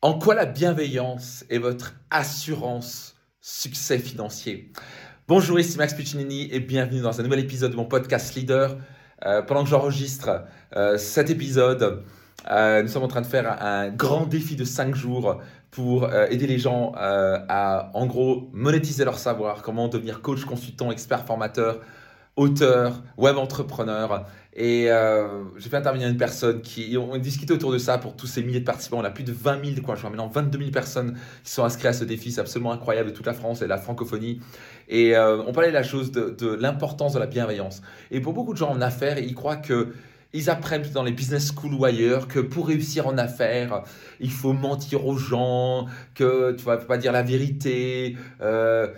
En quoi la bienveillance est votre assurance succès financier? Bonjour, ici Max Piccinini et bienvenue dans un nouvel épisode de mon podcast Leader. Euh, pendant que j'enregistre euh, cet épisode, euh, nous sommes en train de faire un, grand défi de 5 jours pour aider les gens à, en gros, monétiser leur savoir, comment devenir coach, consultant, expert, formateur, auteur, web entrepreneur. Et euh, j'ai fait intervenir une personne qui. On a discuté autour de ça pour tous ces milliers de participants. On a plus de 20 000, quoi, je crois maintenant 22 000 personnes qui sont inscrites à ce défi. C'est absolument incroyable de toute la France et de la francophonie. Et euh, on parlait de la chose de, l'importance de la bienveillance. Et pour beaucoup de gens en affaires, ils croient que. Ils apprennent dans les business schools ou ailleurs que pour réussir en affaires, il faut mentir aux gens, que tu vas pas dire la vérité. Euh,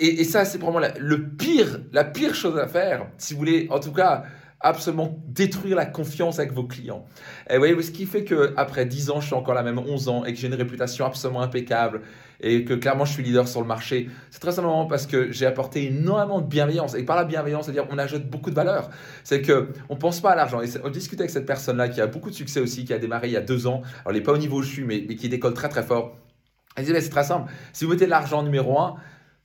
et, ça, c'est vraiment la, le pire, la pire chose à faire, si vous voulez, en tout cas, absolument détruire la confiance avec vos clients. Et vous voyez, ce qui fait que après 10 ans, je suis encore la même 11 ans et que j'ai une réputation absolument impeccable et que clairement je suis leader sur le marché, c'est très simplement parce que j'ai apporté énormément de bienveillance. Et par la bienveillance, c'est-à-dire on ajoute beaucoup de valeur. C'est que on pense pas à l'argent. Et on discute avec cette personne-là qui a beaucoup de succès aussi, qui a démarré il y a deux ans. Alors, il n'est pas au niveau où je suis, mais, mais qui décolle très très fort. Elle dit, c'est très simple. Si vous mettez l'argent numéro un,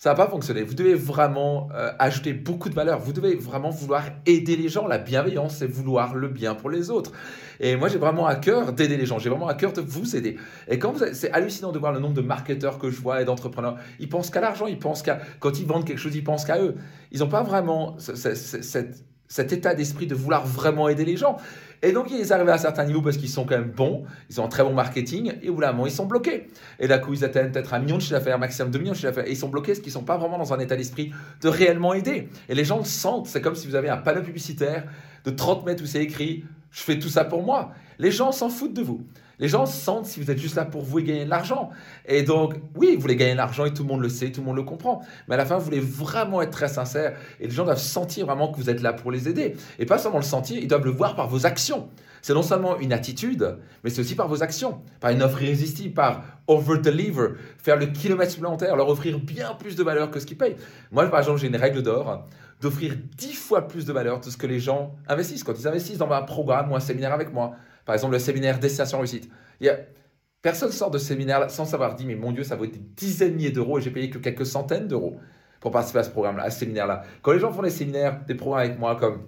ça va pas fonctionner. Vous devez vraiment euh, ajouter beaucoup de valeur. Vous devez vraiment vouloir aider les gens. La bienveillance, c'est vouloir le bien pour les autres. Et moi, j'ai vraiment à cœur d'aider les gens. J'ai vraiment à cœur de vous aider. Et quand c'est hallucinant de voir le nombre de marketeurs que je vois et d'entrepreneurs. Ils pensent qu'à l'argent. Ils pensent qu'à quand ils vendent quelque chose, ils pensent qu'à eux. Ils n'ont pas vraiment cette cet état d'esprit de vouloir vraiment aider les gens. Et donc, ils arrivent à un certain niveau parce qu'ils sont quand même bons, ils ont un très bon marketing, et au bout d'un moment, ils sont bloqués. Et d'un coup, ils atteignent peut-être un million de chiffre d'affaires, maximum deux millions de chiffre d'affaires, et ils sont bloqués parce qu'ils ne sont pas vraiment dans un état d'esprit de réellement aider. Et les gens le sentent, c'est comme si vous avez un panneau publicitaire de 30 mètres où c'est écrit « Je fais tout ça pour moi ». Les gens s'en foutent de vous. Les gens sentent si vous êtes juste là pour vous et gagner de l'argent. Et donc, oui, vous voulez gagner de l'argent et tout le monde le sait, tout le monde le comprend. Mais à la fin, vous voulez vraiment être très sincère et les gens doivent sentir vraiment que vous êtes là pour les aider. Et pas seulement le sentir, ils doivent le voir par vos actions. C'est non seulement une attitude, mais c'est aussi par vos actions, par une offre irrésistible, par over-deliver, faire le kilomètre supplémentaire, leur offrir bien plus de valeur que ce qu'ils payent. Moi, par exemple, j'ai une règle d'or d'offrir dix fois plus de valeur de ce que les gens investissent. Quand ils investissent dans un programme ou un séminaire avec moi, par exemple, le séminaire Destination Réussite. Il y a, personne sort de séminaire sans savoir dit, mais mon Dieu, ça vaut des dizaines de milliers d'euros et j'ai payé que quelques centaines d'euros pour participer à ce programme-là, à ce séminaire-là. Quand les gens font des séminaires, des programmes avec moi comme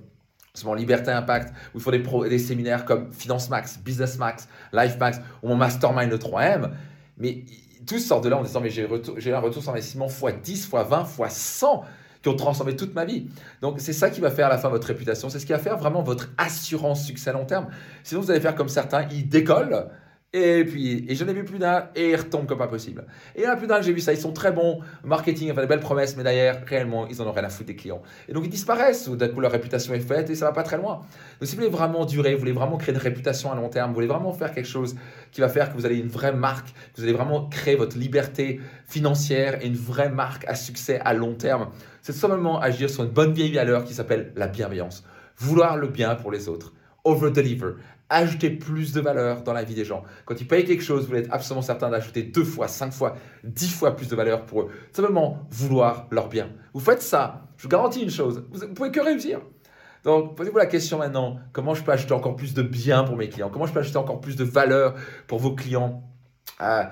mon Liberté Impact, ou ils font des, des séminaires comme Finance Max, Business Max, Life Max, ou mon Mastermind le 3M, mais tous sortent de là en disant, mais j'ai un retour sur investissement x 10, x 20, x 100 ont transformé toute ma vie. Donc c'est ça qui va faire à la fin votre réputation, c'est ce qui va faire vraiment votre assurance succès à long terme. Sinon vous allez faire comme certains, ils décollent, et puis, et je n'ai vu plus d'un, et ils retombent comme pas possible. Et il y en a plus d'un, j'ai vu ça, ils sont très bons, marketing, enfin des belles promesses, mais d'ailleurs, réellement, ils en ont rien à foutre des clients. Et donc ils disparaissent, ou d'un coup leur réputation est faite, et ça va pas très loin. Donc si vous voulez vraiment durer, vous voulez vraiment créer une réputation à long terme, vous voulez vraiment faire quelque chose qui va faire que vous allez une vraie marque, que vous allez vraiment créer votre liberté financière et une vraie marque à succès à long terme, c'est simplement agir sur une bonne vieille valeur qui s'appelle la bienveillance. Vouloir le bien pour les autres over-deliver. Ajouter plus de valeur dans la vie des gens. Quand ils payent quelque chose, vous être absolument certain d'ajouter deux fois, cinq fois, dix fois plus de valeur pour eux. Simplement vouloir leur bien. Vous faites ça, je vous garantis une chose, vous ne pouvez que réussir. Donc, posez-vous la question maintenant, comment je peux ajouter encore plus de bien pour mes clients? Comment je peux ajouter encore plus de valeur pour vos clients? Euh,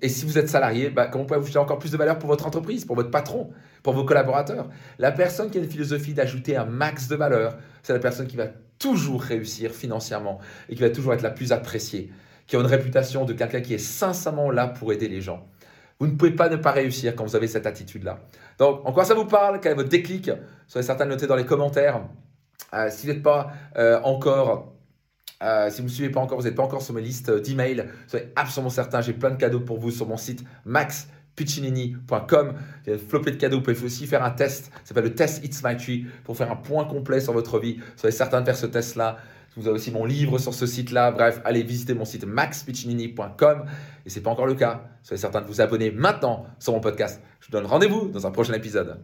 et si vous êtes salarié, bah, comment pouvez-vous ajouter encore plus de valeur pour votre entreprise, pour votre patron, pour vos collaborateurs? La personne qui a une philosophie d'ajouter un max de valeur, c'est la personne qui va toujours réussir financièrement et qui va toujours être la plus appréciée, qui a une réputation de quelqu'un qui est sincèrement là pour aider les gens. Vous ne pouvez pas ne pas réussir quand vous avez cette attitude-là. Donc, en quoi ça vous parle? Quel est votre déclic? Soyez certain de noter dans les commentaires. Euh, si vous n'êtes pas euh, encore euh, si vous ne me suivez pas encore, vous n'êtes pas encore sur mes listes d'emails, soyez absolument certain, j'ai plein de cadeaux pour vous sur mon site Max piccinini.com. Il y a flopé de cadeaux. Vous pouvez aussi faire un test. Ça s'appelle le test It's My Tree pour faire un point complet sur votre vie. Soyez certain de faire ce test-là. Vous avez aussi mon livre sur ce site-là. Bref, allez visiter mon site maxpiccinini.com. Et ce n'est pas encore le cas. Soyez certain de vous abonner maintenant sur mon podcast. Je vous donne rendez-vous dans un prochain épisode.